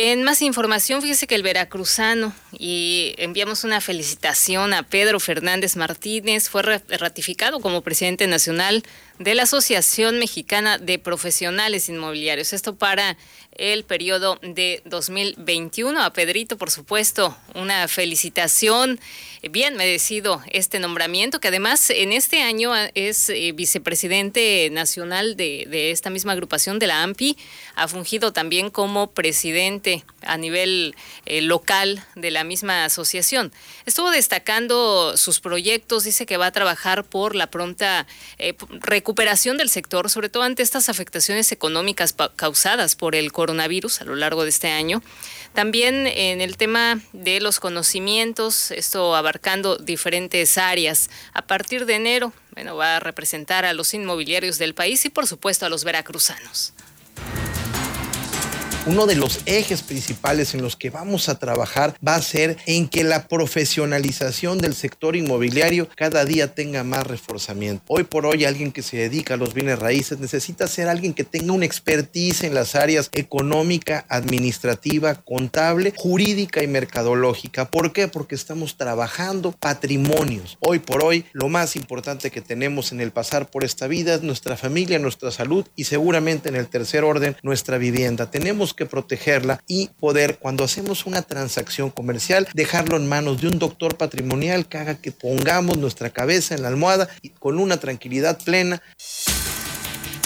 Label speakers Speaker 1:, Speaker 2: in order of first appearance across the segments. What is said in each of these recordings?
Speaker 1: En más información, fíjese que el veracruzano, y enviamos una felicitación a Pedro Fernández Martínez, fue ratificado como presidente nacional de la Asociación Mexicana de Profesionales Inmobiliarios. Esto para el periodo de 2021. A Pedrito, por supuesto, una felicitación. Bien merecido este nombramiento, que además en este año es eh, vicepresidente nacional de, de esta misma agrupación de la AMPI. Ha fungido también como presidente a nivel eh, local de la misma asociación. Estuvo destacando sus proyectos, dice que va a trabajar por la pronta eh, recuperación del sector, sobre todo ante estas afectaciones económicas causadas por el coronavirus a lo largo de este año. También en el tema de los conocimientos, esto abarcando diferentes áreas. A partir de enero, bueno, va a representar a los inmobiliarios del país y por supuesto a los veracruzanos
Speaker 2: uno de los ejes principales en los que vamos a trabajar va a ser en que la profesionalización del sector inmobiliario cada día tenga más reforzamiento. Hoy por hoy alguien que se dedica a los bienes raíces necesita ser alguien que tenga una expertise en las áreas económica, administrativa, contable, jurídica y mercadológica. ¿Por qué? Porque estamos trabajando patrimonios. Hoy por hoy lo más importante que tenemos en el pasar por esta vida es nuestra familia, nuestra salud y seguramente en el tercer orden nuestra vivienda. Tenemos que protegerla y poder, cuando hacemos una transacción comercial, dejarlo en manos de un doctor patrimonial que haga que pongamos nuestra cabeza en la almohada y con una tranquilidad plena.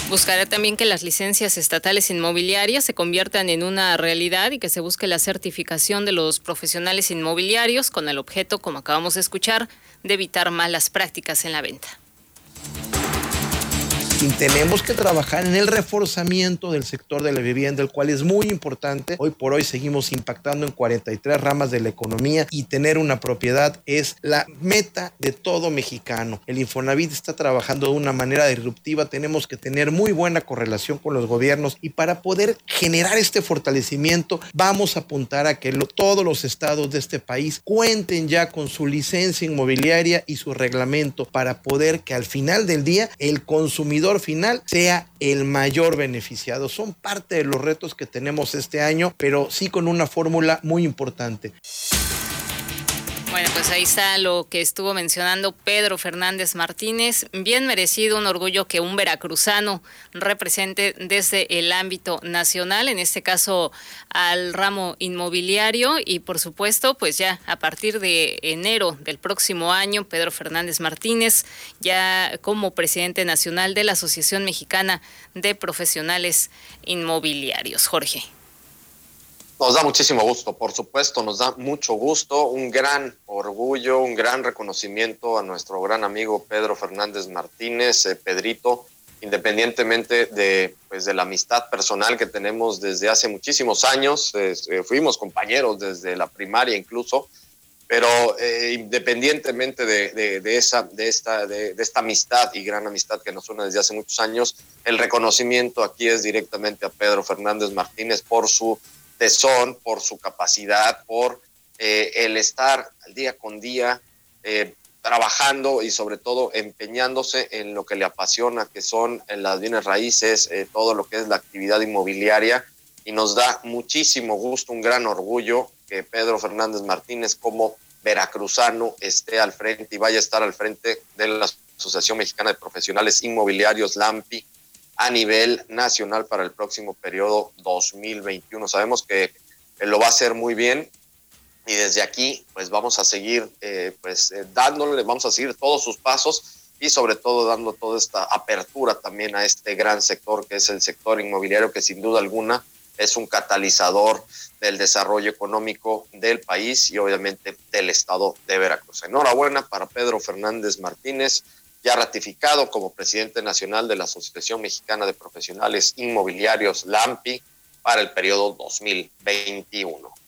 Speaker 1: Buscará también que las licencias estatales inmobiliarias se conviertan en una realidad y que se busque la certificación de los profesionales inmobiliarios con el objeto, como acabamos de escuchar, de evitar malas prácticas en la venta
Speaker 2: tenemos que trabajar en el reforzamiento del sector de la vivienda, el cual es muy importante. Hoy por hoy seguimos impactando en 43 ramas de la economía y tener una propiedad es la meta de todo mexicano. El Infonavit está trabajando de una manera disruptiva, tenemos que tener muy buena correlación con los gobiernos y para poder generar este fortalecimiento vamos a apuntar a que todos los estados de este país cuenten ya con su licencia inmobiliaria y su reglamento para poder que al final del día el consumidor final sea el mayor beneficiado. Son parte de los retos que tenemos este año, pero sí con una fórmula muy importante.
Speaker 1: Bueno, pues ahí está lo que estuvo mencionando Pedro Fernández Martínez. Bien merecido, un orgullo que un veracruzano represente desde el ámbito nacional, en este caso al ramo inmobiliario y por supuesto, pues ya a partir de enero del próximo año, Pedro Fernández Martínez ya como presidente nacional de la Asociación Mexicana de Profesionales Inmobiliarios. Jorge.
Speaker 3: Nos da muchísimo gusto, por supuesto, nos da mucho gusto, un gran orgullo, un gran reconocimiento a nuestro gran amigo Pedro Fernández Martínez, eh, Pedrito, independientemente de, pues, de la amistad personal que tenemos desde hace muchísimos años, eh, fuimos compañeros desde la primaria incluso, pero eh, independientemente de, de, esa, de, esta, de, esta amistad y gran amistad que nos une desde hace muchos años, el reconocimiento aquí es directamente a Pedro Fernández Martínez por su son por su capacidad, por eh, el estar al día con día eh, trabajando y sobre todo empeñándose en lo que le apasiona, que son las bienes raíces, eh, todo lo que es la actividad inmobiliaria. Y nos da muchísimo gusto, un gran orgullo que Pedro Fernández Martínez como veracruzano esté al frente y vaya a estar al frente de la Asociación Mexicana de Profesionales Inmobiliarios, LAMPI, a nivel nacional para el próximo periodo 2021. Sabemos que lo va a hacer muy bien y desde aquí pues vamos a seguir eh, pues eh, dándole, vamos a seguir todos sus pasos y sobre todo dando toda esta apertura también a este gran sector que es el sector inmobiliario que sin duda alguna es un catalizador del desarrollo económico del país y obviamente del estado de Veracruz. Enhorabuena para Pedro Fernández Martínez, ya ratificado como presidente nacional de la Asociación Mexicana de Profesionales Inmobiliarios, LAMPI, para el periodo 2021.